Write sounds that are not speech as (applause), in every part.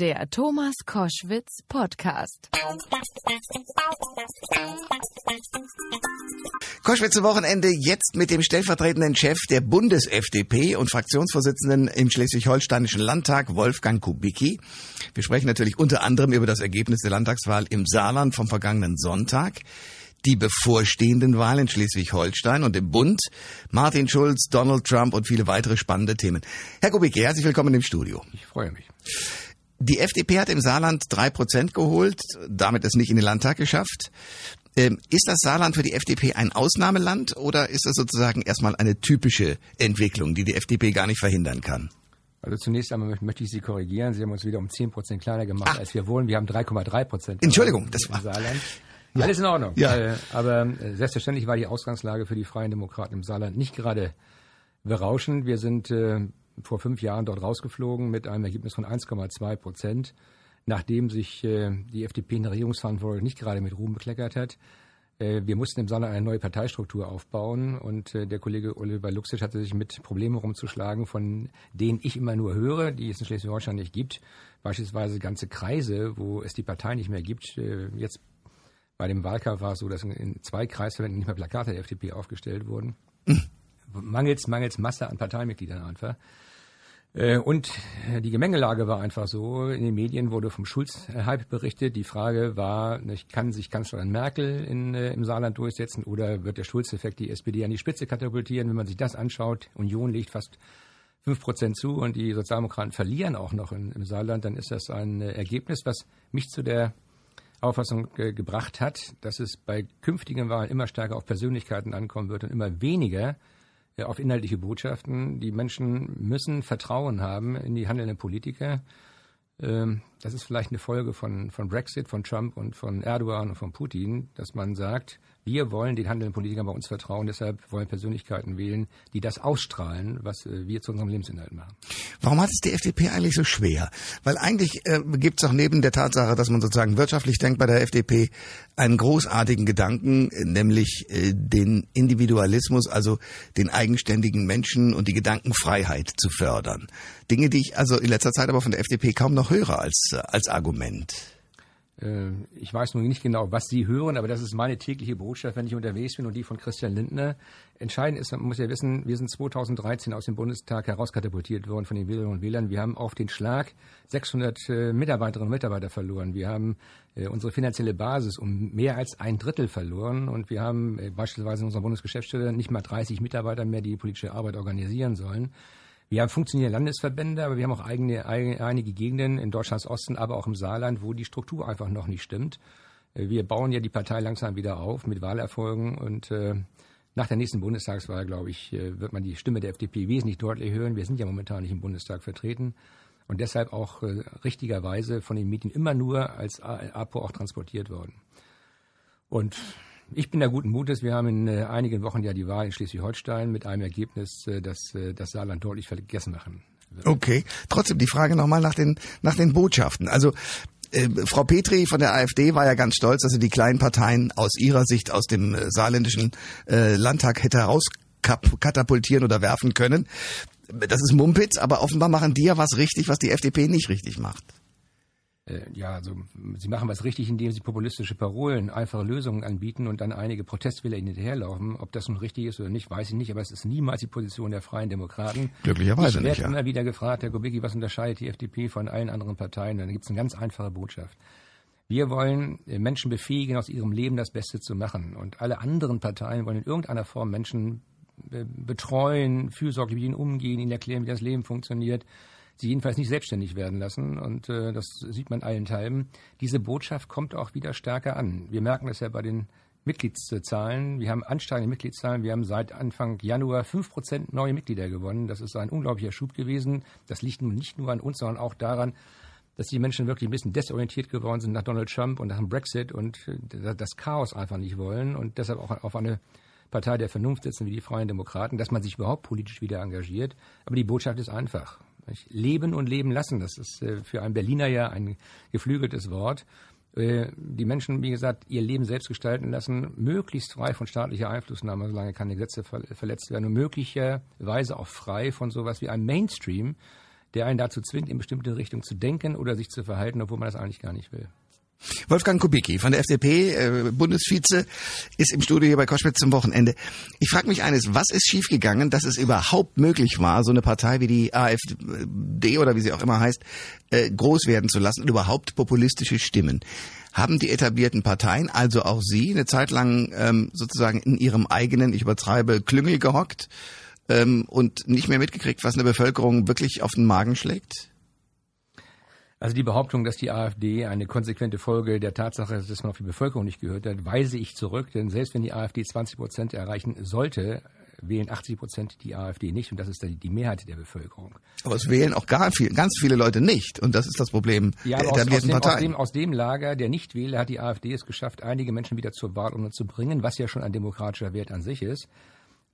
Der Thomas Koschwitz Podcast. Koschwitz Wochenende jetzt mit dem stellvertretenden Chef der Bundes-FDP und Fraktionsvorsitzenden im Schleswig-Holsteinischen Landtag, Wolfgang Kubicki. Wir sprechen natürlich unter anderem über das Ergebnis der Landtagswahl im Saarland vom vergangenen Sonntag die bevorstehenden Wahlen in Schleswig-Holstein und im Bund, Martin Schulz, Donald Trump und viele weitere spannende Themen. Herr Kubicki, herzlich willkommen im Studio. Ich freue mich. Die FDP hat im Saarland drei Prozent geholt, damit es nicht in den Landtag geschafft. Ähm, ist das Saarland für die FDP ein Ausnahmeland oder ist das sozusagen erstmal eine typische Entwicklung, die die FDP gar nicht verhindern kann? Also zunächst einmal möchte ich Sie korrigieren. Sie haben uns wieder um 10 Prozent kleiner gemacht, Ach. als wir wollen. Wir haben 3,3 Prozent. Entschuldigung, das war Saarland. Ja. Alles in Ordnung. Ja. Äh, aber äh, selbstverständlich war die Ausgangslage für die Freien Demokraten im Saarland nicht gerade berauschend. Wir sind äh, vor fünf Jahren dort rausgeflogen mit einem Ergebnis von 1,2 Prozent, nachdem sich äh, die FDP in der Regierungsverantwortung nicht gerade mit Ruhm bekleckert hat. Äh, wir mussten im Saarland eine neue Parteistruktur aufbauen und äh, der Kollege Oliver Luxic hatte sich mit Problemen rumzuschlagen, von denen ich immer nur höre, die es in Schleswig-Holstein nicht gibt. Beispielsweise ganze Kreise, wo es die Partei nicht mehr gibt. Jetzt bei dem Wahlkampf war es so, dass in zwei Kreisverbänden nicht mehr Plakate der FDP aufgestellt wurden. Mhm. Mangels, mangels Masse an Parteimitgliedern einfach. Äh, und die Gemengelage war einfach so. In den Medien wurde vom Schulz-Hype berichtet. Die Frage war, kann sich Kanzlerin Merkel in, äh, im Saarland durchsetzen oder wird der Schulz-Effekt die SPD an die Spitze katapultieren? Wenn man sich das anschaut, Union legt fast fünf Prozent zu und die Sozialdemokraten verlieren auch noch in, im Saarland, dann ist das ein äh, Ergebnis, was mich zu der Auffassung gebracht hat, dass es bei künftigen Wahlen immer stärker auf Persönlichkeiten ankommen wird und immer weniger auf inhaltliche Botschaften. Die Menschen müssen Vertrauen haben in die handelnden Politiker. Ähm, das ist vielleicht eine Folge von, von Brexit, von Trump und von Erdogan und von Putin, dass man sagt, wir wollen den handelnden Politikern bei uns vertrauen, deshalb wollen Persönlichkeiten wählen, die das ausstrahlen, was äh, wir zu unserem Lebensinhalt machen. Warum hat es die FDP eigentlich so schwer? Weil eigentlich äh, gibt es auch neben der Tatsache, dass man sozusagen wirtschaftlich denkt bei der FDP, einen großartigen Gedanken, nämlich äh, den Individualismus, also den eigenständigen Menschen und die Gedankenfreiheit zu fördern. Dinge, die ich also in letzter Zeit aber von der FDP kaum noch höre als, äh, als Argument. Äh, ich weiß nun nicht genau, was Sie hören, aber das ist meine tägliche Botschaft, wenn ich unterwegs bin und die von Christian Lindner. Entscheidend ist, man muss ja wissen, wir sind 2013 aus dem Bundestag herauskatapultiert worden von den Wählerinnen und Wählern. Wir haben auf den Schlag 600 äh, Mitarbeiterinnen und Mitarbeiter verloren. Wir haben äh, unsere finanzielle Basis um mehr als ein Drittel verloren und wir haben beispielsweise in unserer Bundesgeschäftsstelle nicht mal 30 Mitarbeiter mehr, die politische Arbeit organisieren sollen. Wir haben funktionierende Landesverbände, aber wir haben auch eigene, einige Gegenden in Deutschlands Osten, aber auch im Saarland, wo die Struktur einfach noch nicht stimmt. Äh, wir bauen ja die Partei langsam wieder auf mit Wahlerfolgen und äh, nach der nächsten Bundestagswahl, glaube ich, äh, wird man die Stimme der FDP wesentlich deutlich hören. Wir sind ja momentan nicht im Bundestag vertreten und deshalb auch äh, richtigerweise von den Medien immer nur als APO auch transportiert worden. Und ich bin da guten Mutes. Wir haben in äh, einigen Wochen ja die Wahl in Schleswig-Holstein mit einem Ergebnis, äh, das äh, das Saarland deutlich vergessen machen wird. Okay. Trotzdem die Frage nochmal nach den, nach den Botschaften. Also, äh, Frau Petri von der AfD war ja ganz stolz, dass sie die kleinen Parteien aus ihrer Sicht aus dem äh, saarländischen äh, Landtag hätte herauskatapultieren oder werfen können. Das ist Mumpitz, aber offenbar machen die ja was richtig, was die FDP nicht richtig macht. Äh, ja, also sie machen was richtig, indem sie populistische Parolen, einfache Lösungen anbieten und dann einige Protestwähler ihnen hinterherlaufen. Ob das nun richtig ist oder nicht, weiß ich nicht, aber es ist niemals die Position der Freien Demokraten. Glücklicherweise ich nicht. Ich werde immer wieder gefragt, Herr Kubicki, was unterscheidet die FDP von allen anderen Parteien? Dann gibt es eine ganz einfache Botschaft. Wir wollen äh, Menschen befähigen, aus ihrem Leben das Beste zu machen. Und alle anderen Parteien wollen in irgendeiner Form Menschen äh, betreuen, fürsorglich mit ihnen umgehen, ihnen erklären, wie das Leben funktioniert sie jedenfalls nicht selbstständig werden lassen. Und äh, das sieht man allen Teilen. Diese Botschaft kommt auch wieder stärker an. Wir merken das ja bei den Mitgliedszahlen. Wir haben ansteigende Mitgliedszahlen. Wir haben seit Anfang Januar fünf Prozent neue Mitglieder gewonnen. Das ist ein unglaublicher Schub gewesen. Das liegt nun nicht nur an uns, sondern auch daran, dass die Menschen wirklich ein bisschen desorientiert geworden sind nach Donald Trump und nach dem Brexit und äh, das Chaos einfach nicht wollen und deshalb auch auf eine Partei der Vernunft sitzen wie die Freien Demokraten, dass man sich überhaupt politisch wieder engagiert. Aber die Botschaft ist einfach. Leben und leben lassen, das ist äh, für einen Berliner ja ein geflügeltes Wort. Äh, die Menschen, wie gesagt, ihr Leben selbst gestalten lassen, möglichst frei von staatlicher Einflussnahme, solange keine Gesetze verletzt werden und möglicherweise auch frei von sowas wie einem Mainstream, der einen dazu zwingt, in bestimmte Richtung zu denken oder sich zu verhalten, obwohl man das eigentlich gar nicht will. Wolfgang Kubicki von der FDP, äh, Bundesvize, ist im Studio hier bei Koschwitz zum Wochenende. Ich frage mich eines, was ist schiefgegangen, dass es überhaupt möglich war, so eine Partei wie die AfD oder wie sie auch immer heißt, äh, groß werden zu lassen und überhaupt populistische Stimmen? Haben die etablierten Parteien, also auch Sie, eine Zeit lang ähm, sozusagen in ihrem eigenen, ich übertreibe, Klüngel gehockt ähm, und nicht mehr mitgekriegt, was eine Bevölkerung wirklich auf den Magen schlägt? Also die Behauptung, dass die AfD eine konsequente Folge der Tatsache ist, dass man auf die Bevölkerung nicht gehört hat, weise ich zurück. Denn selbst wenn die AfD 20 Prozent erreichen sollte, wählen 80 Prozent die AfD nicht und das ist die Mehrheit der Bevölkerung. Aber es wählen auch gar viel, ganz viele Leute nicht und das ist das Problem ja, der etablierten aus, aus dem, Parteien. Aus dem, aus dem Lager der Nichtwähler hat die AfD es geschafft, einige Menschen wieder zur Wahlurne zu bringen, was ja schon ein demokratischer Wert an sich ist.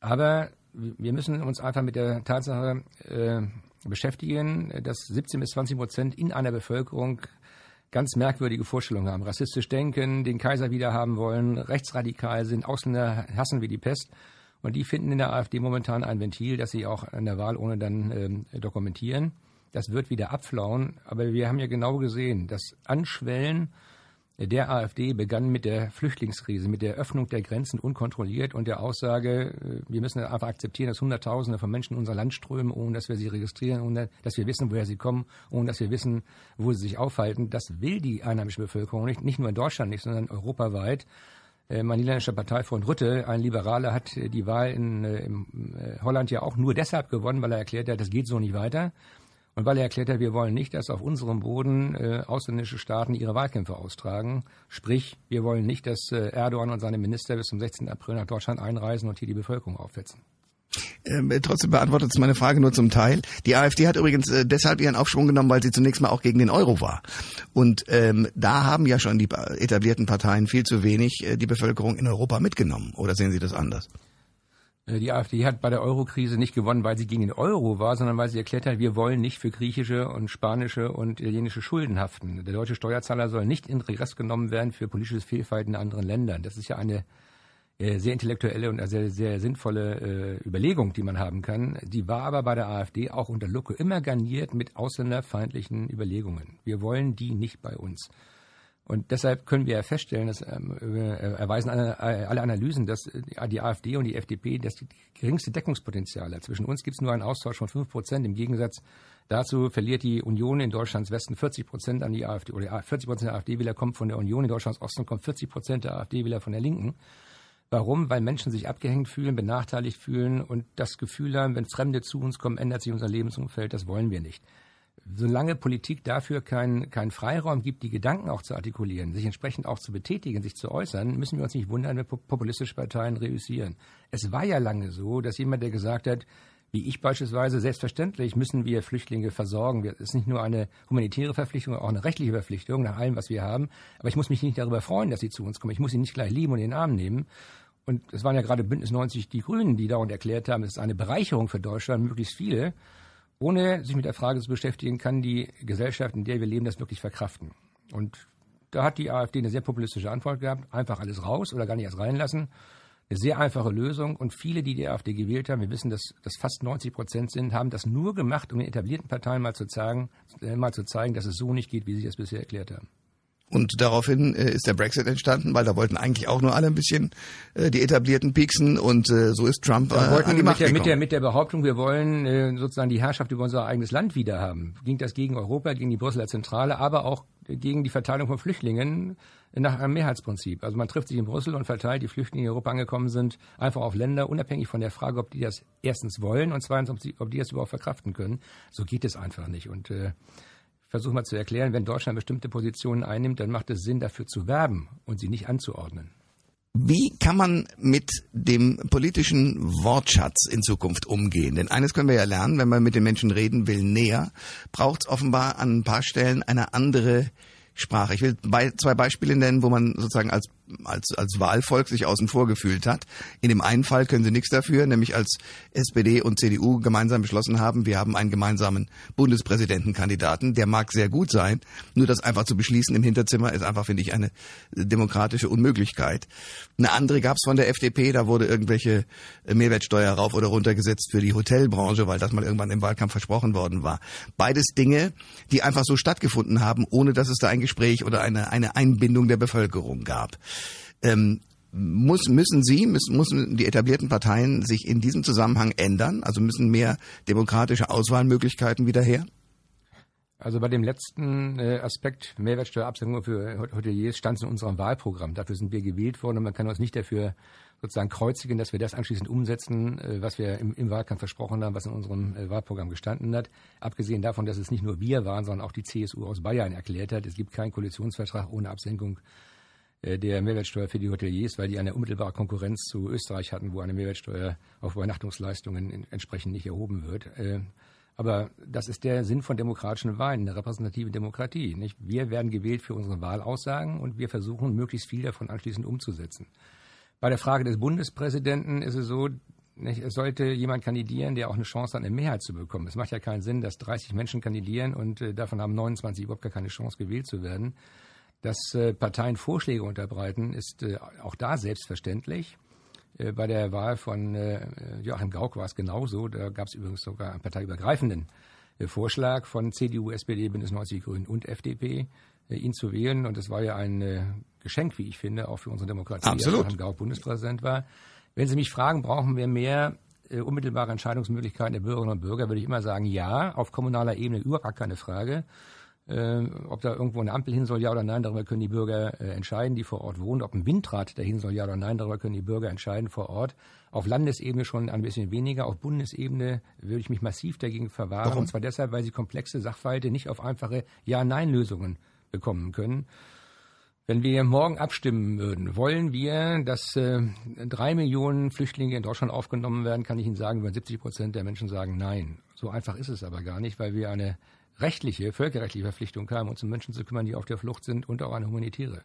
Aber wir müssen uns einfach mit der Tatsache äh, beschäftigen, dass 17 bis 20 Prozent in einer Bevölkerung ganz merkwürdige Vorstellungen haben, rassistisch denken, den Kaiser wieder haben wollen, rechtsradikal sind, Ausländer hassen wie die Pest. Und die finden in der AfD momentan ein Ventil, das sie auch an der Wahl ohne dann ähm, dokumentieren. Das wird wieder abflauen. Aber wir haben ja genau gesehen, das Anschwellen der AfD begann mit der Flüchtlingskrise, mit der Öffnung der Grenzen unkontrolliert und der Aussage, äh, wir müssen einfach akzeptieren, dass Hunderttausende von Menschen in unser Land strömen, ohne dass wir sie registrieren, ohne dass wir wissen, woher sie kommen, ohne dass wir wissen, wo sie sich aufhalten. Das will die einheimische Bevölkerung nicht, nicht nur in Deutschland nicht, sondern europaweit. Äh, mein niederländischer Parteifreund Rutte, ein Liberaler, hat die Wahl in, äh, in Holland ja auch nur deshalb gewonnen, weil er erklärt hat, das geht so nicht weiter. Und weil er erklärt wir wollen nicht, dass auf unserem Boden äh, ausländische Staaten ihre Wahlkämpfe austragen. Sprich, wir wollen nicht, dass äh, Erdogan und seine Minister bis zum 16. April nach Deutschland einreisen und hier die Bevölkerung aufwetzen. Ähm, trotzdem beantwortet es meine Frage nur zum Teil. Die AfD hat übrigens äh, deshalb ihren Aufschwung genommen, weil sie zunächst mal auch gegen den Euro war. Und ähm, da haben ja schon die etablierten Parteien viel zu wenig äh, die Bevölkerung in Europa mitgenommen. Oder sehen Sie das anders? Äh, die AfD hat bei der Eurokrise nicht gewonnen, weil sie gegen den Euro war, sondern weil sie erklärt hat, wir wollen nicht für griechische und spanische und italienische Schulden haften. Der deutsche Steuerzahler soll nicht in Regress genommen werden für politisches Fehlverhalten in anderen Ländern. Das ist ja eine äh, sehr intellektuelle und sehr, sehr sinnvolle äh, Überlegung, die man haben kann. Die war aber bei der AfD auch unter Lucke immer garniert mit ausländerfeindlichen Überlegungen. Wir wollen die nicht bei uns. Und deshalb können wir ja feststellen, dass ähm, äh, erweisen alle, alle Analysen, dass die AfD und die FDP das geringste Deckungspotenzial hat. Zwischen uns gibt es nur einen Austausch von fünf Prozent. Im Gegensatz dazu verliert die Union in Deutschlands Westen 40 Prozent an die AfD oder 40 Prozent der AfD-Wähler kommen von der Union, in Deutschlands Osten kommen 40 Prozent der AfD-Wähler von der Linken. Warum? Weil Menschen sich abgehängt fühlen, benachteiligt fühlen und das Gefühl haben, wenn Fremde zu uns kommen, ändert sich unser Lebensumfeld. Das wollen wir nicht solange Politik dafür keinen kein Freiraum gibt, die Gedanken auch zu artikulieren, sich entsprechend auch zu betätigen, sich zu äußern, müssen wir uns nicht wundern, wenn populistische Parteien reüssieren. Es war ja lange so, dass jemand, der gesagt hat, wie ich beispielsweise, selbstverständlich müssen wir Flüchtlinge versorgen. Es ist nicht nur eine humanitäre Verpflichtung, auch eine rechtliche Verpflichtung nach allem, was wir haben. Aber ich muss mich nicht darüber freuen, dass sie zu uns kommen. Ich muss sie nicht gleich lieben und in den Arm nehmen. Und es waren ja gerade Bündnis 90 die Grünen, die dauernd erklärt haben, es ist eine Bereicherung für Deutschland, möglichst viele ohne sich mit der Frage zu beschäftigen, kann die Gesellschaft, in der wir leben, das wirklich verkraften. Und da hat die AfD eine sehr populistische Antwort gehabt, einfach alles raus oder gar nicht erst reinlassen. Eine sehr einfache Lösung und viele, die die AfD gewählt haben, wir wissen, dass das fast 90 Prozent sind, haben das nur gemacht, um den etablierten Parteien mal zu zeigen, äh, mal zu zeigen, dass es so nicht geht, wie sie es bisher erklärt haben. Und daraufhin äh, ist der Brexit entstanden, weil da wollten eigentlich auch nur alle ein bisschen äh, die etablierten pieksen und äh, so ist Trump äh, wollten an die Macht mit der, mit der, mit der Behauptung, wir wollen äh, sozusagen die Herrschaft über unser eigenes Land wieder haben. Ging das gegen Europa, gegen die Brüsseler Zentrale, aber auch gegen die Verteilung von Flüchtlingen nach einem Mehrheitsprinzip. Also man trifft sich in Brüssel und verteilt die Flüchtlinge, die in Europa angekommen sind, einfach auf Länder, unabhängig von der Frage, ob die das erstens wollen und zweitens, ob, sie, ob die das überhaupt verkraften können. So geht es einfach nicht. Und äh, versuche mal zu erklären, wenn Deutschland bestimmte Positionen einnimmt, dann macht es Sinn, dafür zu werben und sie nicht anzuordnen. Wie kann man mit dem politischen Wortschatz in Zukunft umgehen? Denn eines können wir ja lernen, wenn man mit den Menschen reden will, näher, braucht es offenbar an ein paar Stellen eine andere Sprache. Ich will zwei Beispiele nennen, wo man sozusagen als als, als Wahlvolk sich außen vor gefühlt hat. In dem einen Fall können sie nichts dafür, nämlich als SPD und CDU gemeinsam beschlossen haben, wir haben einen gemeinsamen Bundespräsidentenkandidaten, der mag sehr gut sein, nur das einfach zu beschließen im Hinterzimmer ist einfach, finde ich, eine demokratische Unmöglichkeit. Eine andere gab es von der FDP, da wurde irgendwelche Mehrwertsteuer rauf oder runter gesetzt für die Hotelbranche, weil das mal irgendwann im Wahlkampf versprochen worden war. Beides Dinge, die einfach so stattgefunden haben, ohne dass es da ein Gespräch oder eine, eine Einbindung der Bevölkerung gab. Ähm, muss, müssen Sie, müssen, müssen die etablierten Parteien sich in diesem Zusammenhang ändern? Also müssen mehr demokratische Auswahlmöglichkeiten wieder her? Also bei dem letzten äh, Aspekt Mehrwertsteuerabsenkung für Hoteliers stand es in unserem Wahlprogramm. Dafür sind wir gewählt worden und man kann uns nicht dafür sozusagen kreuzigen, dass wir das anschließend umsetzen, äh, was wir im, im, Wahlkampf versprochen haben, was in unserem äh, Wahlprogramm gestanden hat. Abgesehen davon, dass es nicht nur wir waren, sondern auch die CSU aus Bayern erklärt hat, es gibt keinen Koalitionsvertrag ohne Absenkung der Mehrwertsteuer für die Hoteliers, weil die eine unmittelbare Konkurrenz zu Österreich hatten, wo eine Mehrwertsteuer auf Übernachtungsleistungen entsprechend nicht erhoben wird. Äh, aber das ist der Sinn von demokratischen Wahlen, eine repräsentative Demokratie. Nicht? Wir werden gewählt für unsere Wahlaussagen und wir versuchen, möglichst viel davon anschließend umzusetzen. Bei der Frage des Bundespräsidenten ist es so, nicht, es sollte jemand kandidieren, der auch eine Chance hat, eine Mehrheit zu bekommen. Es macht ja keinen Sinn, dass 30 Menschen kandidieren und äh, davon haben 29 überhaupt gar keine Chance, gewählt zu werden. Dass äh, Parteien Vorschläge unterbreiten, ist äh, auch da selbstverständlich. Äh, bei der Wahl von Joachim Gauck war es genauso. Da gab es übrigens sogar einen parteiübergreifenden Vorschlag von CDU, SPD, Bündnis 90 Grünen und FDP, ihn zu wählen. Und es war ja ein Geschenk, wie ich finde, auch für unsere Demokratie, dass Joachim Gauck Bundespräsident war. Wenn Sie mich fragen, brauchen wir mehr unmittelbare Entscheidungsmöglichkeiten der Bürgerinnen und Bürger, würde ich immer sagen, ja, auf kommunaler Ebene überhaupt keine Frage. Äh, ob da irgendwo eine Ampel hin soll, ja oder nein, darüber können die Bürger äh, entscheiden, die vor Ort wohnen. Ob ein Windrad dahin soll, ja oder nein, darüber können die Bürger entscheiden vor Ort. Auf Landesebene schon ein bisschen weniger. Auf Bundesebene würde ich mich massiv dagegen verwahren. Warum? Und zwar deshalb, weil sie komplexe Sachverhalte nicht auf einfache Ja-Nein-Lösungen bekommen können. Wenn wir morgen abstimmen würden, wollen wir, dass äh, drei Millionen Flüchtlinge in Deutschland aufgenommen werden, kann ich Ihnen sagen, über 70 Prozent der Menschen sagen Nein. So einfach ist es aber gar nicht, weil wir eine rechtliche, völkerrechtliche Verpflichtung haben, uns um Menschen zu kümmern, die auf der Flucht sind und auch eine humanitäre.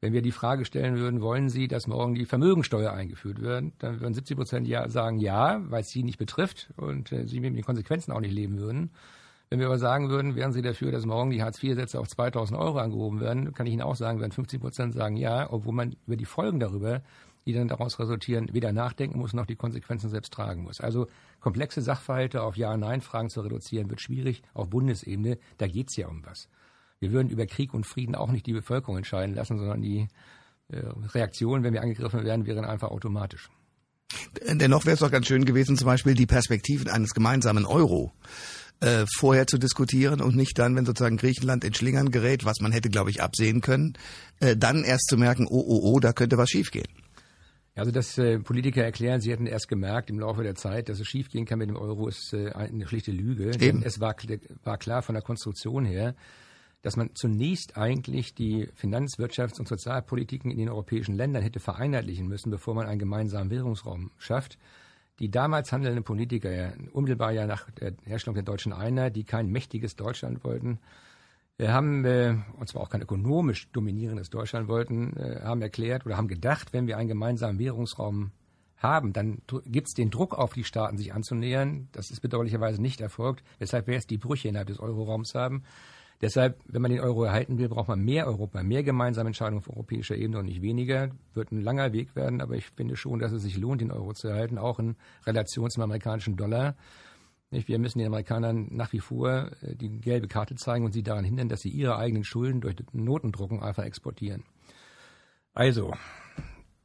Wenn wir die Frage stellen würden, wollen Sie, dass morgen die Vermögensteuer eingeführt wird, dann würden 70 Prozent ja sagen ja, weil es sie nicht betrifft und äh, sie mit den Konsequenzen auch nicht leben würden. Wenn wir aber sagen würden, wären Sie dafür, dass morgen die Hartz-IV-Sätze auf 2000 Euro angehoben werden, kann ich Ihnen auch sagen, werden 50 Prozent sagen ja, obwohl man über die Folgen darüber die dann daraus resultieren, weder nachdenken muss noch die Konsequenzen selbst tragen muss. Also komplexe Sachverhalte auf Ja-Nein-Fragen zu reduzieren, wird schwierig auf Bundesebene. Da geht es ja um was. Wir würden über Krieg und Frieden auch nicht die Bevölkerung entscheiden lassen, sondern die äh, Reaktion, wenn wir angegriffen werden, wären einfach automatisch. Dennoch wäre es doch ganz schön gewesen, zum Beispiel die Perspektiven eines gemeinsamen Euro äh, vorher zu diskutieren und nicht dann, wenn sozusagen Griechenland in Schlingern gerät, was man hätte, glaube ich, absehen können, äh, dann erst zu merken, oh, oh, oh, da könnte was schiefgehen. Also dass äh, Politiker erklären, sie hätten erst gemerkt im Laufe der Zeit, dass es schiefgehen kann mit dem Euro, ist äh, eine schlichte Lüge. Eben. Denn es war, war klar von der Konstruktion her, dass man zunächst eigentlich die Finanz-, Wirtschafts- und Sozialpolitiken in den europäischen Ländern hätte vereinheitlichen müssen, bevor man einen gemeinsamen Währungsraum schafft. Die damals handelnden Politiker, unmittelbar ja nach der Herstellung der deutschen Einheit, die kein mächtiges Deutschland wollten, wir haben, äh, und zwar auch kein ökonomisch dominierendes Deutschland wollten, äh, haben erklärt oder haben gedacht, wenn wir einen gemeinsamen Währungsraum haben, dann gibt es den Druck auf die Staaten, sich anzunähern. Das ist bedauerlicherweise nicht erfolgt, weshalb wir jetzt die Brüche innerhalb des Euroraums haben. Deshalb, wenn man den Euro erhalten will, braucht man mehr Europa, mehr gemeinsame Entscheidungen auf europäischer Ebene und nicht weniger. Wird ein langer Weg werden, aber ich finde schon, dass es sich lohnt, den Euro zu erhalten, auch in Relation zum amerikanischen Dollar. Wir müssen den Amerikanern nach wie vor äh, die gelbe Karte zeigen und sie daran hindern, dass sie ihre eigenen Schulden durch Notendrucken einfach exportieren. Also,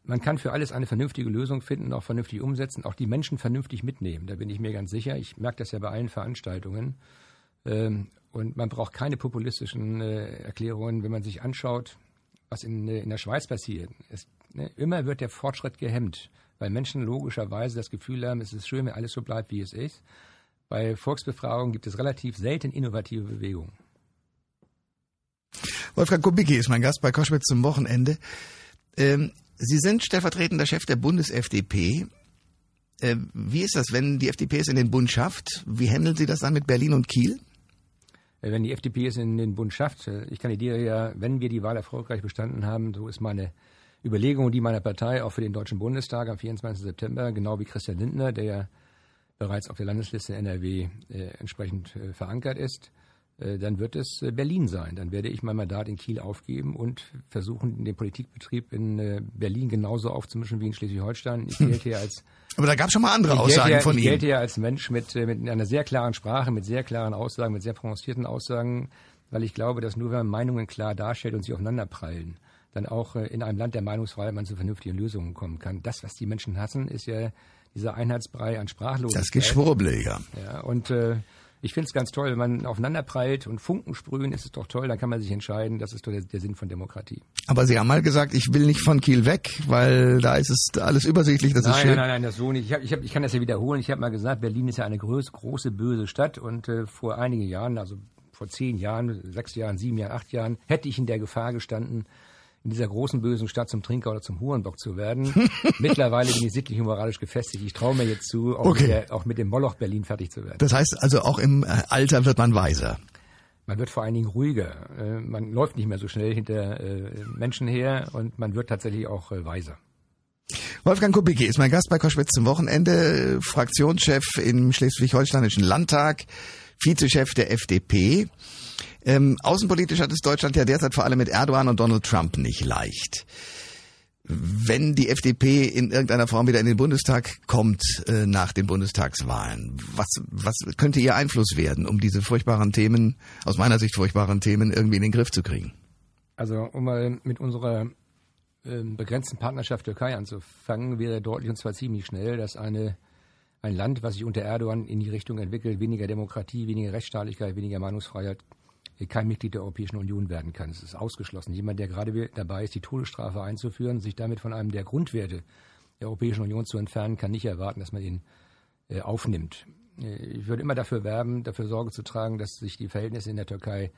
man kann für alles eine vernünftige Lösung finden, auch vernünftig umsetzen, auch die Menschen vernünftig mitnehmen. Da bin ich mir ganz sicher. Ich merke das ja bei allen Veranstaltungen. Ähm, und man braucht keine populistischen äh, Erklärungen, wenn man sich anschaut, was in, äh, in der Schweiz passiert. Es, ne, immer wird der Fortschritt gehemmt, weil Menschen logischerweise das Gefühl haben, es ist schön, wenn alles so bleibt, wie es ist. Bei Volksbefragungen gibt es relativ selten innovative Bewegungen. Wolfgang Kubicki ist mein Gast bei Koschwitz zum Wochenende. Ähm, Sie sind stellvertretender Chef der Bundes-FDP. Äh, wie ist das, wenn die FDP es in den Bund schafft? Wie handeln Sie das dann mit Berlin und Kiel? Äh, wenn die FDP es in den Bund schafft, äh, ich kandidiere ja, wenn wir die Wahl erfolgreich bestanden haben, so ist meine Überlegungen, die meiner Partei auch für den Deutschen Bundestag am 24. September, genau wie Christian Lindner, der ja bereits auf der Landesliste NRW äh, entsprechend äh, verankert ist, äh, dann wird es äh, Berlin sein. Dann werde ich mein Mandat in Kiel aufgeben und versuchen, den Politikbetrieb in äh, Berlin genauso aufzumischen wie in Schleswig-Holstein. Ich (laughs) gelte ja als aber da gab es schon mal andere Aussagen ja, von ihm. Ich gelte ja als Mensch mit, mit einer sehr klaren Sprache, mit sehr klaren Aussagen, mit sehr prononcierten Aussagen, weil ich glaube, dass nur wenn man Meinungen klar darstellt und sie aufeinanderprallen, dann auch in einem Land der Meinungsfreiheit man zu vernünftigen Lösungen kommen kann. Das, was die Menschen hassen, ist ja dieser Einheitsbrei an Sprachlosigkeit. Das Geschwurble, ja. ja und äh, ich finde es ganz toll, wenn man aufeinander prallt und Funken sprühen, ist es doch toll, dann kann man sich entscheiden, das ist doch der, der, Sinn von Demokratie. Aber Sie haben mal gesagt, ich will nicht von Kiel weg, weil da ist es alles übersichtlich, das nein, ist schön. Nein, nein, nein, das so nicht. Ich, hab, ich, hab, ich kann das ja wiederholen. Ich habe mal gesagt, Berlin ist ja eine groß, große, böse Stadt und äh, vor einigen Jahren, also vor zehn Jahren, sechs Jahren, sieben Jahren, acht Jahren, hätte ich in der Gefahr gestanden, in dieser großen bösen Stadt zum Trinker oder zum Hurenbock zu werden. (laughs) Mittlerweile bin ich sittlich und moralisch gefestigt. Ich traue mir jetzt zu, auch, okay. mit der, auch mit dem Moloch Berlin fertig zu werden. Das heißt also auch im äh, Alter wird man weiser. Man wird vor allen Dingen ruhiger. Äh, man läuft nicht mehr so schnell hinter äh, Menschen her und man wird tatsächlich auch weiser. Wolfgang Kubicki ist mein Gast bei Koschwitz zum Wochenende, Fraktionschef im Schleswig-Holsteinischen Landtag, Vizechef der FDP. Ähm, außenpolitisch hat es Deutschland ja derzeit vor allem mit Erdogan und Donald Trump nicht leicht. Wenn die FDP in irgendeiner Form wieder in den Bundestag kommt äh, nach den Bundestagswahlen, was, was könnte ihr Einfluss werden, um diese furchtbaren Themen, aus meiner Sicht furchtbaren Themen, irgendwie in den Griff zu kriegen? Also um mal mit unserer äh, begrenzten Partnerschaft Türkei anzufangen, wäre deutlich und zwar ziemlich schnell, dass eine ein Land, was sich unter Erdogan in die Richtung entwickelt, weniger Demokratie, weniger Rechtsstaatlichkeit, weniger Meinungsfreiheit, kein Mitglied der Europäischen Union werden kann. Es ist ausgeschlossen. Jemand, der gerade dabei ist, die Todesstrafe einzuführen, sich damit von einem der Grundwerte der Europäischen Union zu entfernen, kann nicht erwarten, dass man ihn äh, aufnimmt. Äh, ich würde immer dafür werben, dafür Sorge zu tragen, dass sich die Verhältnisse in der Türkei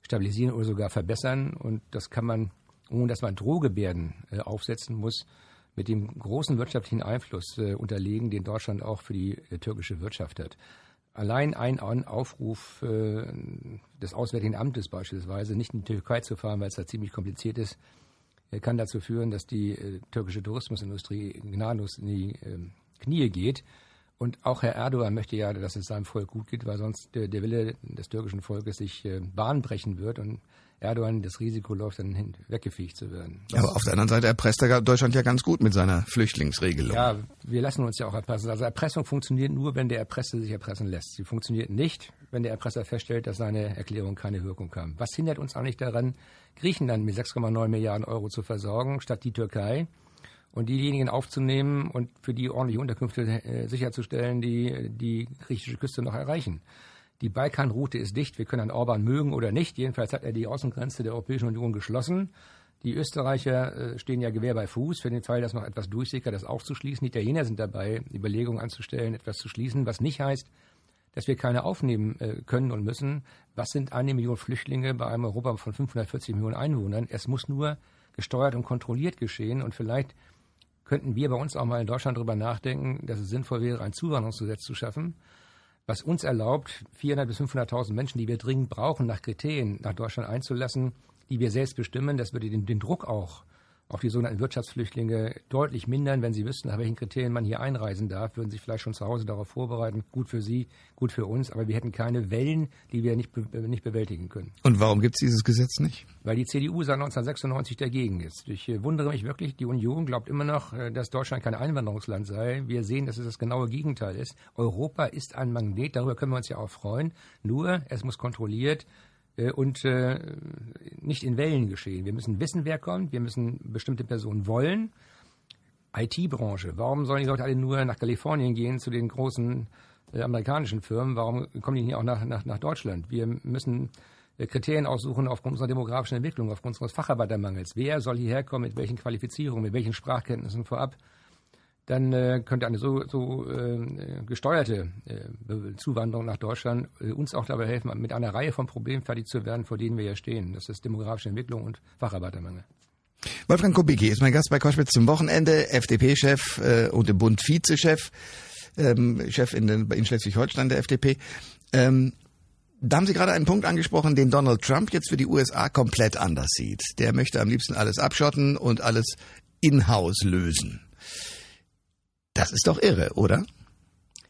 stabilisieren oder sogar verbessern. Und das kann man, ohne dass man Drohgebärden äh, aufsetzen muss, mit dem großen wirtschaftlichen Einfluss unterlegen, den Deutschland auch für die türkische Wirtschaft hat. Allein ein Aufruf äh, des Auswärtigen Amtes beispielsweise, nicht in die Türkei zu fahren, weil es da ziemlich kompliziert ist, äh, kann dazu führen, dass die äh, türkische Tourismusindustrie gnadenlos in die ähm, Knie geht. Und auch Herr Erdogan möchte ja, dass es seinem Volk gut geht, weil sonst der, der Wille des türkischen Volkes sich äh, Bahn brechen wird und Erdogan das Risiko läuft, dann weggefegt zu werden. Was Aber auf der anderen Seite erpresst er Deutschland ja ganz gut mit seiner Flüchtlingsregelung. Ja, wir lassen uns ja auch erpressen. Also Erpressung funktioniert nur, wenn der Erpresste sich erpressen lässt. Sie funktioniert nicht, wenn der Erpresser feststellt, dass seine Erklärung keine Wirkung kam. Was hindert uns eigentlich daran, Griechenland mit 6,9 Milliarden Euro zu versorgen, statt die Türkei? und diejenigen aufzunehmen und für die ordentliche Unterkünfte äh, sicherzustellen, die die griechische Küste noch erreichen. Die Balkanroute ist dicht. Wir können an Orban mögen oder nicht. Jedenfalls hat er die Außengrenze der Europäischen Union geschlossen. Die Österreicher äh, stehen ja Gewehr bei Fuß für den Fall, dass noch etwas durchsickert, das auch zu schließen. Die Italiener sind dabei, Überlegungen anzustellen, etwas zu schließen, was nicht heißt, dass wir keine aufnehmen äh, können und müssen. Was sind eine Million Flüchtlinge bei einem Europa von 540 Millionen Einwohnern? Es muss nur gesteuert und kontrolliert geschehen. Und vielleicht könnten wir bei uns auch mal in Deutschland darüber nachdenken, dass es sinnvoll wäre, ein Zuwanderungsgesetz zu schaffen, was uns erlaubt, 400.000 bis 500.000 Menschen, die wir dringend brauchen, nach Kriterien nach Deutschland einzulassen, die wir selbst bestimmen. Das würde den, den Druck auch auf die sogenannten Wirtschaftsflüchtlinge deutlich mindern. Wenn sie wüssten, nach welchen Kriterien man hier einreisen darf, würden sie sich vielleicht schon zu Hause darauf vorbereiten. Gut für sie, gut für uns, aber wir hätten keine Wellen, die wir nicht, nicht bewältigen können. Und warum gibt es dieses Gesetz nicht? Weil die CDU seit 1996 dagegen ist. Ich äh, wundere mich wirklich, die Union glaubt immer noch, äh, dass Deutschland kein Einwanderungsland sei. Wir sehen, dass es das genaue Gegenteil ist. Europa ist ein Magnet, darüber können wir uns ja auch freuen. Nur, es muss kontrolliert äh, und äh, nicht in Wellen geschehen. Wir müssen wissen, wer kommt. Wir müssen bestimmte Personen wollen. IT-Branche. Warum sollen die Leute alle nur nach Kalifornien gehen zu den großen äh, amerikanischen Firmen? Warum kommen die nicht auch nach, nach, nach Deutschland? Wir müssen äh, Kriterien aussuchen aufgrund unserer demografischen Entwicklung, aufgrund unseres Facharbeitermangels. Wer soll hierher kommen, mit welchen Qualifizierungen, mit welchen Sprachkenntnissen vorab? Dann äh, könnte eine so, so äh, gesteuerte äh, Zuwanderung nach Deutschland äh, uns auch dabei helfen, mit einer Reihe von Problemen fertig zu werden, vor denen wir ja stehen. Das ist demografische Entwicklung und Facharbeitermangel. Wolfgang Kubicki ist mein Gast bei Koschwitz zum Wochenende, FDP-Chef äh, und im Bund Vizechef, ähm, Chef in, den, in Schleswig-Holstein der FDP. Ähm, da haben Sie gerade einen Punkt angesprochen, den Donald Trump jetzt für die USA komplett anders sieht. Der möchte am liebsten alles abschotten und alles in-house lösen. Das ist doch irre, oder?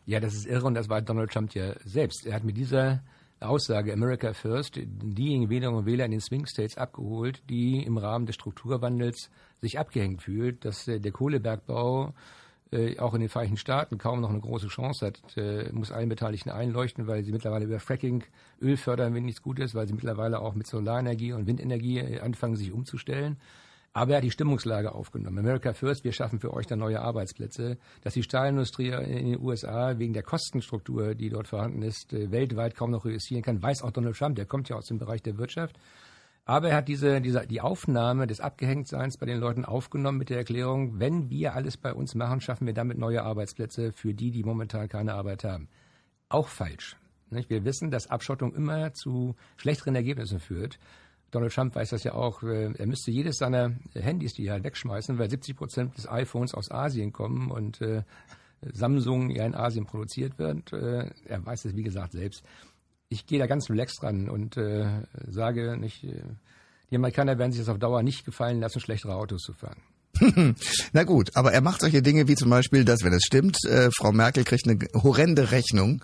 Ja, das ist irre und das war Donald Trump ja selbst. Er hat mit dieser Aussage America First diejenigen Wählerinnen und Wähler in den Swing States abgeholt, die im Rahmen des Strukturwandels sich abgehängt fühlt, dass äh, der Kohlebergbau äh, auch in den Vereinigten Staaten kaum noch eine große Chance hat, äh, muss allen Beteiligten einleuchten, weil sie mittlerweile über Fracking Öl fördern, wenn nichts gut ist, weil sie mittlerweile auch mit Solarenergie und Windenergie anfangen, sich umzustellen. Aber er hat die Stimmungslage aufgenommen. America First, wir schaffen für euch dann neue Arbeitsplätze. Dass die Stahlindustrie in den USA wegen der Kostenstruktur, die dort vorhanden ist, äh, weltweit kaum noch reüssieren kann, weiß auch Donald Trump. Der kommt ja aus dem Bereich der Wirtschaft. Aber er hat diese, diese, die Aufnahme des Abgehängtseins bei den Leuten aufgenommen mit der Erklärung, wenn wir alles bei uns machen, schaffen wir damit neue Arbeitsplätze für die, die momentan keine Arbeit haben. Auch falsch. Wir wissen, dass Abschottung immer zu schlechteren Ergebnissen führt. Donald Trump weiß das ja auch. Äh, er müsste jedes seiner Handys, die er halt wegschmeißen, weil 70 Prozent des iPhones aus Asien kommen und äh, Samsung ja in Asien produziert wird. Äh, er weiß es, wie gesagt, selbst. Ich gehe da ganz relaxed ran und äh, sage nicht, äh, die Amerikaner werden sich das auf Dauer nicht gefallen lassen, schlechtere Autos zu fahren. (laughs) Na gut, aber er macht solche Dinge wie zum Beispiel, dass, wenn es stimmt, äh, Frau Merkel kriegt eine horrende Rechnung.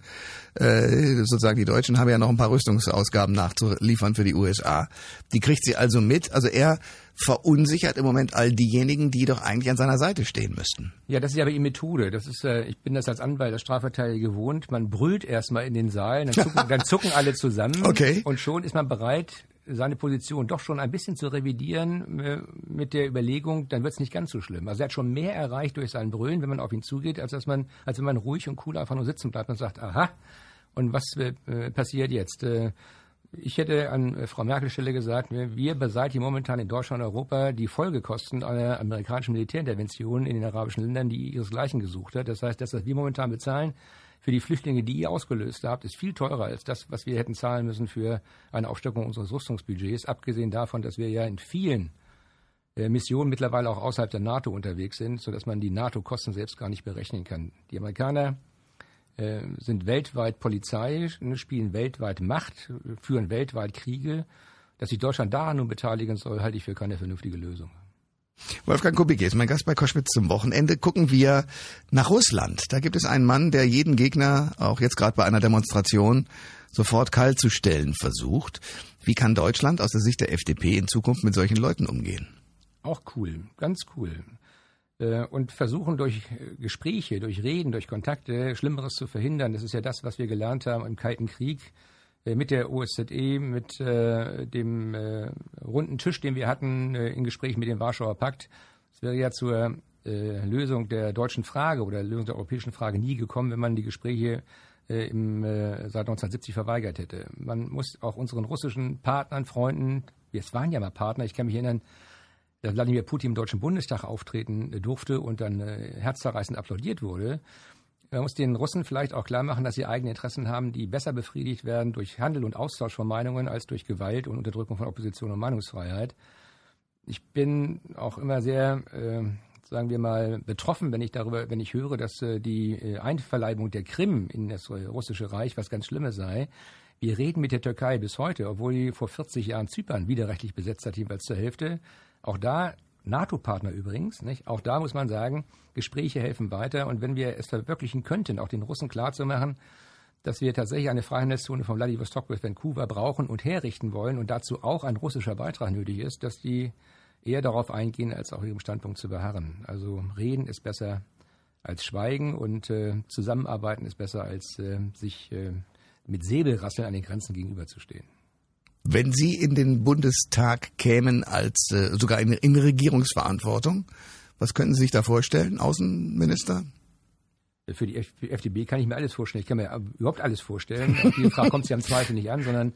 Äh, sozusagen die Deutschen haben ja noch ein paar Rüstungsausgaben nachzuliefern für die USA. Die kriegt sie also mit. Also er verunsichert im Moment all diejenigen, die doch eigentlich an seiner Seite stehen müssten. Ja, das ist aber die Methode. Das ist, äh, ich bin das als Anwalt, als Strafverteidiger gewohnt. Man brüllt erstmal in den Saal, dann (laughs) zucken, dann zucken alle zusammen okay. und schon ist man bereit, seine Position doch schon ein bisschen zu revidieren äh, mit der Überlegung, dann wird es nicht ganz so schlimm. Also er hat schon mehr erreicht durch sein Brüllen, wenn man auf ihn zugeht, als dass man, als wenn man ruhig und cool einfach nur sitzen bleibt und sagt, aha, und was äh, passiert jetzt? Äh, ich hätte an äh, Frau Merkel Stelle gesagt, wir beseitigen momentan in Deutschland und Europa die Folgekosten einer amerikanischen Militärintervention in den arabischen Ländern, die ihresgleichen gesucht hat. Das heißt, das, was wir momentan bezahlen, für die Flüchtlinge, die ihr ausgelöst habt, ist viel teurer als das, was wir hätten zahlen müssen für eine Aufstockung unseres Rüstungsbudgets. Abgesehen davon, dass wir ja in vielen äh, Missionen mittlerweile auch außerhalb der NATO unterwegs sind, sodass man die NATO-Kosten selbst gar nicht berechnen kann. Die Amerikaner äh, sind weltweit Polizei, ne, spielen weltweit Macht, führen weltweit Kriege. Dass sich Deutschland daran nun beteiligen soll, halte ich für keine vernünftige Lösung. Wolfgang Kubicki ist mein Gast bei Koschwitz zum Wochenende. Gucken wir nach Russland. Da gibt es einen Mann, der jeden Gegner, auch jetzt gerade bei einer Demonstration, sofort kalt zu stellen versucht. Wie kann Deutschland aus der Sicht der FDP in Zukunft mit solchen Leuten umgehen? Auch cool, ganz cool. Äh, und versuchen durch Gespräche, durch Reden, durch Kontakte Schlimmeres zu verhindern. Das ist ja das, was wir gelernt haben im Kalten Krieg mit der OSZE, mit äh, dem äh, runden Tisch, den wir hatten äh, in Gespräch mit dem Warschauer Pakt. Es wäre ja zur äh, Lösung der deutschen Frage oder Lösung der europäischen Frage nie gekommen, wenn man die Gespräche äh, im, äh, seit 1970 verweigert hätte. Man muss auch unseren russischen Partnern, Freunden, wir waren ja mal Partner, ich kann mich erinnern, dass Wladimir Putin im Deutschen Bundestag auftreten äh, durfte und dann äh, herzzerreißend applaudiert wurde. Man muss den Russen vielleicht auch klar machen, dass sie eigene Interessen haben, die besser befriedigt werden durch Handel und Austausch von Meinungen als durch Gewalt und Unterdrückung von Opposition und Meinungsfreiheit. Ich bin auch immer sehr, äh, sagen wir mal, betroffen, wenn ich darüber, wenn ich höre, dass äh, die äh, Einverleibung der Krim in das äh, russische Reich was ganz Schlimmes sei. Wir reden mit der Türkei bis heute, obwohl die vor 40 Jahren Zypern widerrechtlich besetzt hat, jeweils zur Hälfte. Auch da NATO-Partner übrigens. Nicht? Auch da muss man sagen, Gespräche helfen weiter. Und wenn wir es verwirklichen könnten, auch den Russen klarzumachen, dass wir tatsächlich eine Freihandelszone von Vladivostok bis Vancouver brauchen und herrichten wollen und dazu auch ein russischer Beitrag nötig ist, dass die eher darauf eingehen, als auch ihrem Standpunkt zu beharren. Also reden ist besser als schweigen und äh, zusammenarbeiten ist besser als äh, sich äh, mit Säbelrasseln an den Grenzen gegenüberzustehen. Wenn Sie in den Bundestag kämen als äh, sogar in, in Regierungsverantwortung, was könnten Sie sich da vorstellen, Außenminister? Für die, FDP kann ich mir alles vorstellen. Ich kann mir überhaupt alles vorstellen. Auf diese Frage kommt sie am Zweifel nicht an, sondern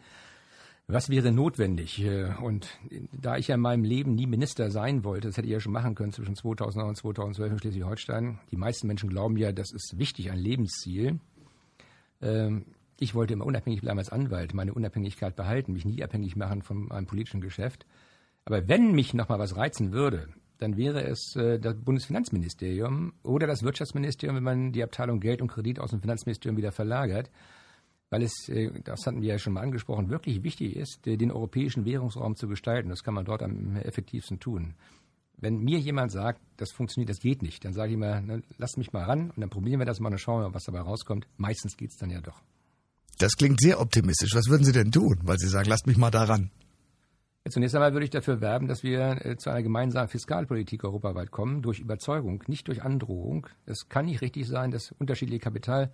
was wäre notwendig? Äh, und da ich ja in meinem Leben nie Minister sein wollte, das hätte ich ja schon machen können zwischen 2009 und 2012 in Schleswig-Holstein. Die meisten Menschen glauben ja, das ist wichtig, ein Lebensziel. Ich wollte immer unabhängig bleiben als Anwalt, meine Unabhängigkeit behalten, mich nie abhängig machen von einem politischen Geschäft. Aber wenn mich noch mal was reizen würde, dann wäre es äh, das Bundesfinanzministerium oder das Wirtschaftsministerium, wenn man die Abteilung Geld und Kredit aus dem Finanzministerium wieder verlagert, weil es, äh, das hatten wir ja schon mal angesprochen, wirklich wichtig ist, äh, den europäischen Währungsraum zu gestalten. Das kann man dort am effektivsten tun. Wenn mir jemand sagt, das funktioniert, das geht nicht, dann sage ich immer, ne, lass mich mal ran und dann probieren wir das mal und schauen wir, was dabei rauskommt. Meistens geht es dann ja doch. Das klingt sehr optimistisch. Was würden Sie denn tun? Weil Sie sagen, lasst mich mal da ran. Ja, zunächst einmal würde ich dafür werben, dass wir äh, zu einer gemeinsamen Fiskalpolitik europaweit kommen, durch Überzeugung, nicht durch Androhung. Es kann nicht richtig sein, dass unterschiedliche Kapital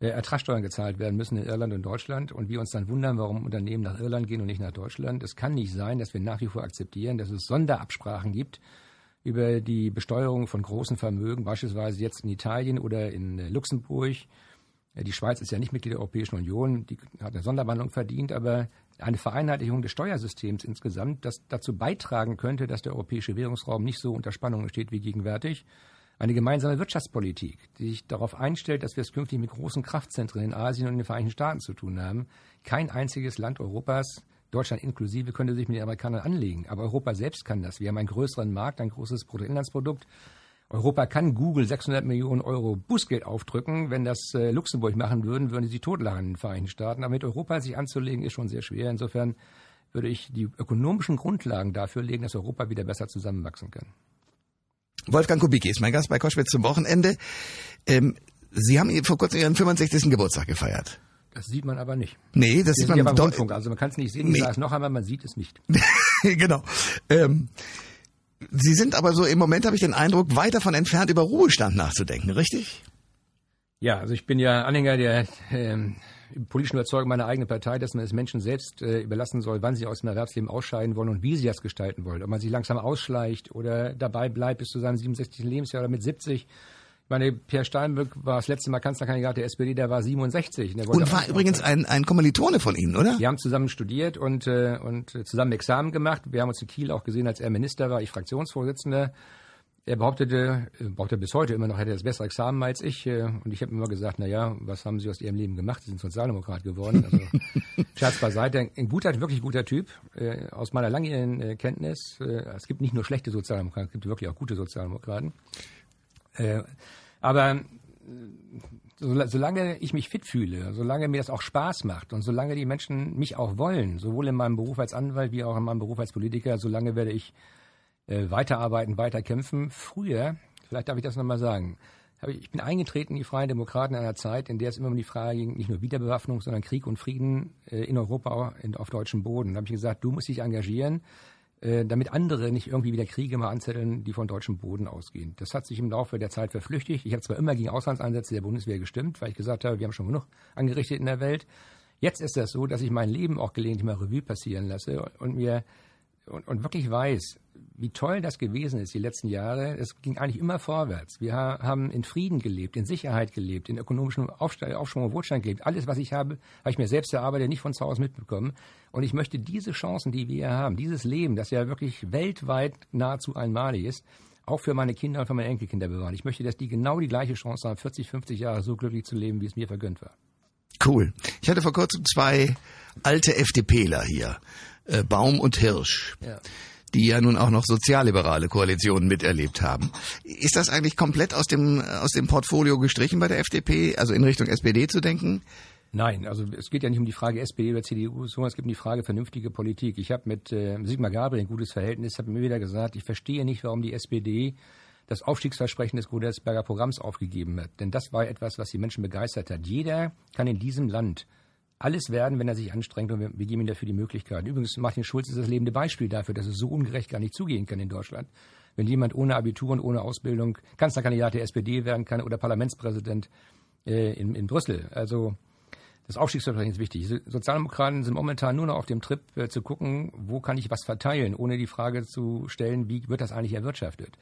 äh, gezahlt werden müssen in Irland und Deutschland und wir uns dann wundern, warum Unternehmen nach Irland gehen und nicht nach Deutschland. Es kann nicht sein, dass wir nach wie vor akzeptieren, dass es Sonderabsprachen gibt über die Besteuerung von großen Vermögen, beispielsweise jetzt in Italien oder in äh, Luxemburg. Die Schweiz ist ja nicht Mitglied der Europäischen Union, die hat eine Sonderbehandlung verdient, aber eine Vereinheitlichung des Steuersystems insgesamt, das dazu beitragen könnte, dass der europäische Währungsraum nicht so unter Spannung steht wie gegenwärtig eine gemeinsame Wirtschaftspolitik, die sich darauf einstellt, dass wir es künftig mit großen Kraftzentren in Asien und in den Vereinigten Staaten zu tun haben. Kein einziges Land Europas, Deutschland inklusive, könnte sich mit den Amerikanern anlegen. Aber Europa selbst kann das. Wir haben einen größeren Markt, ein großes Bruttoinlandsprodukt. Europa kann Google 600 Millionen Euro Bußgeld aufdrücken. Wenn das äh, Luxemburg machen würden, würden sie totlachen in den Vereinigten Staaten. Aber mit Europa sich anzulegen, ist schon sehr schwer. Insofern würde ich die ökonomischen Grundlagen dafür legen, dass Europa wieder besser zusammenwachsen kann. Wolfgang Kubicki ist mein Gast bei Koschwitz zum Wochenende. Ähm, Sie haben vor kurzem Ihren 65. Geburtstag gefeiert. Das sieht man aber nicht. Nee, das sieht man Rundfunk. Also man kann es nicht sehen, nee. ich sage es noch einmal, man sieht es nicht. (laughs) genau. Ähm, Sie sind aber so, im Moment habe ich den Eindruck, weit davon entfernt, über Ruhestand nachzudenken, richtig? Ja, also ich bin ja Anhänger der ähm, politischen Überzeugung meiner eigenen Partei, dass man es Menschen selbst äh, überlassen soll, wann sie aus dem Erwerbsleben ausscheiden wollen und wie sie das gestalten wollen. Ob man sich langsam ausschleicht oder dabei bleibt bis zu seinem 67. Lebensjahr oder mit 70. Meine, Pierre Steinbrück war das letzte Mal Kanzlerkandidat der SPD, der war 67. Der und war übrigens ein, ein Kommilitone von Ihnen, oder? Wir haben zusammen studiert und, äh, und zusammen Examen gemacht. Wir haben uns in Kiel auch gesehen, als er Minister war, ich Fraktionsvorsitzender. Er behauptete, äh, behauptet bis heute immer noch, hätte das bessere Examen als ich. Äh, und ich habe immer gesagt, na ja, was haben Sie aus Ihrem Leben gemacht? Sie sind Sozialdemokrat geworden. Also (laughs) Scherz beiseite. Ein guter, wirklich guter Typ. Äh, aus meiner langjährigen Kenntnis. Es gibt nicht nur schlechte Sozialdemokraten, es gibt wirklich auch gute Sozialdemokraten. Aber solange ich mich fit fühle, solange mir das auch Spaß macht und solange die Menschen mich auch wollen, sowohl in meinem Beruf als Anwalt wie auch in meinem Beruf als Politiker, solange werde ich äh, weiterarbeiten, weiterkämpfen. Früher, vielleicht darf ich das nochmal sagen, ich bin eingetreten in die Freien Demokraten in einer Zeit, in der es immer um die Frage ging, nicht nur Wiederbewaffnung, sondern Krieg und Frieden äh, in Europa auf deutschem Boden. Da habe ich gesagt, du musst dich engagieren, äh, damit andere nicht irgendwie wieder Kriege mal anzetteln, die von deutschem Boden ausgehen. Das hat sich im Laufe der Zeit verflüchtigt. Ich habe zwar immer gegen Auslandseinsätze der Bundeswehr gestimmt, weil ich gesagt habe, wir haben schon genug angerichtet in der Welt. Jetzt ist das so, dass ich mein Leben auch gelegentlich mal Revue passieren lasse und mir und, und wirklich weiß, wie toll das gewesen ist die letzten Jahre. Es ging eigentlich immer vorwärts. Wir haben in Frieden gelebt, in Sicherheit gelebt, in ökonomischem Aufschwung und Wohlstand gelebt. Alles, was ich habe, habe ich mir selbst erarbeitet, nicht von zu Hause mitbekommen. Und ich möchte diese Chancen, die wir hier haben, dieses Leben, das ja wirklich weltweit nahezu einmalig ist, auch für meine Kinder und für meine Enkelkinder bewahren. Ich möchte, dass die genau die gleiche Chance haben, 40, 50 Jahre so glücklich zu leben, wie es mir vergönnt war. Cool. Ich hatte vor kurzem zwei alte FDPler hier, äh, Baum und Hirsch. Ja die ja nun auch noch sozialliberale Koalitionen miterlebt haben. Ist das eigentlich komplett aus dem, aus dem Portfolio gestrichen bei der FDP, also in Richtung SPD zu denken? Nein, also es geht ja nicht um die Frage SPD oder CDU, sondern es geht um die Frage vernünftige Politik. Ich habe mit äh, Sigmar Gabriel ein gutes Verhältnis, habe mir wieder gesagt, ich verstehe nicht, warum die SPD das Aufstiegsversprechen des Godelsberger Programms aufgegeben hat. Denn das war etwas, was die Menschen begeistert hat. Jeder kann in diesem Land alles werden, wenn er sich anstrengt und wir, geben ihm dafür die Möglichkeit. Übrigens, Martin Schulz ist das lebende Beispiel dafür, dass es so ungerecht gar nicht zugehen kann in Deutschland. Wenn jemand ohne Abitur und ohne Ausbildung Kanzlerkandidat der SPD werden kann oder Parlamentspräsident äh, in, in Brüssel. Also das Aufstiegsversprechen ist wichtig. Sozialdemokraten sind momentan nur noch auf dem Trip äh, zu gucken, wo kann ich was verteilen, ohne die Frage zu stellen, wie wird das eigentlich erwirtschaftet.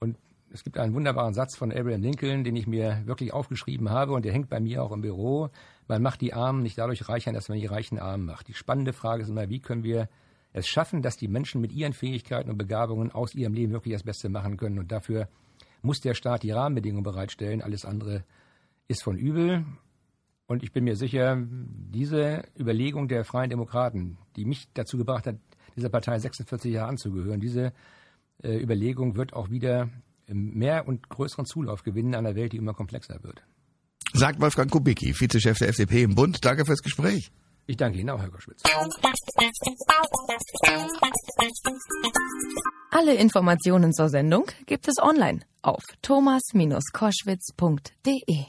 Und es gibt einen wunderbaren Satz von Abraham Lincoln, den ich mir wirklich aufgeschrieben habe und der hängt bei mir auch im Büro. Man macht die Armen nicht dadurch reicher, dass man die Reichen arm macht. Die spannende Frage ist immer, wie können wir es schaffen, dass die Menschen mit ihren Fähigkeiten und Begabungen aus ihrem Leben wirklich das Beste machen können. Und dafür muss der Staat die Rahmenbedingungen bereitstellen. Alles andere ist von übel. Und ich bin mir sicher, diese Überlegung der Freien Demokraten, die mich dazu gebracht hat, dieser Partei 46 Jahre anzugehören, diese äh, Überlegung wird auch wieder mehr und größeren Zulauf gewinnen in einer Welt, die immer komplexer wird. Sagt Wolfgang Kubicki, Vizechef der FDP im Bund. Danke fürs Gespräch. Ich danke Ihnen auch, Herr Goschwitz. Alle Informationen zur Sendung gibt es online auf thomas-koschwitz.de.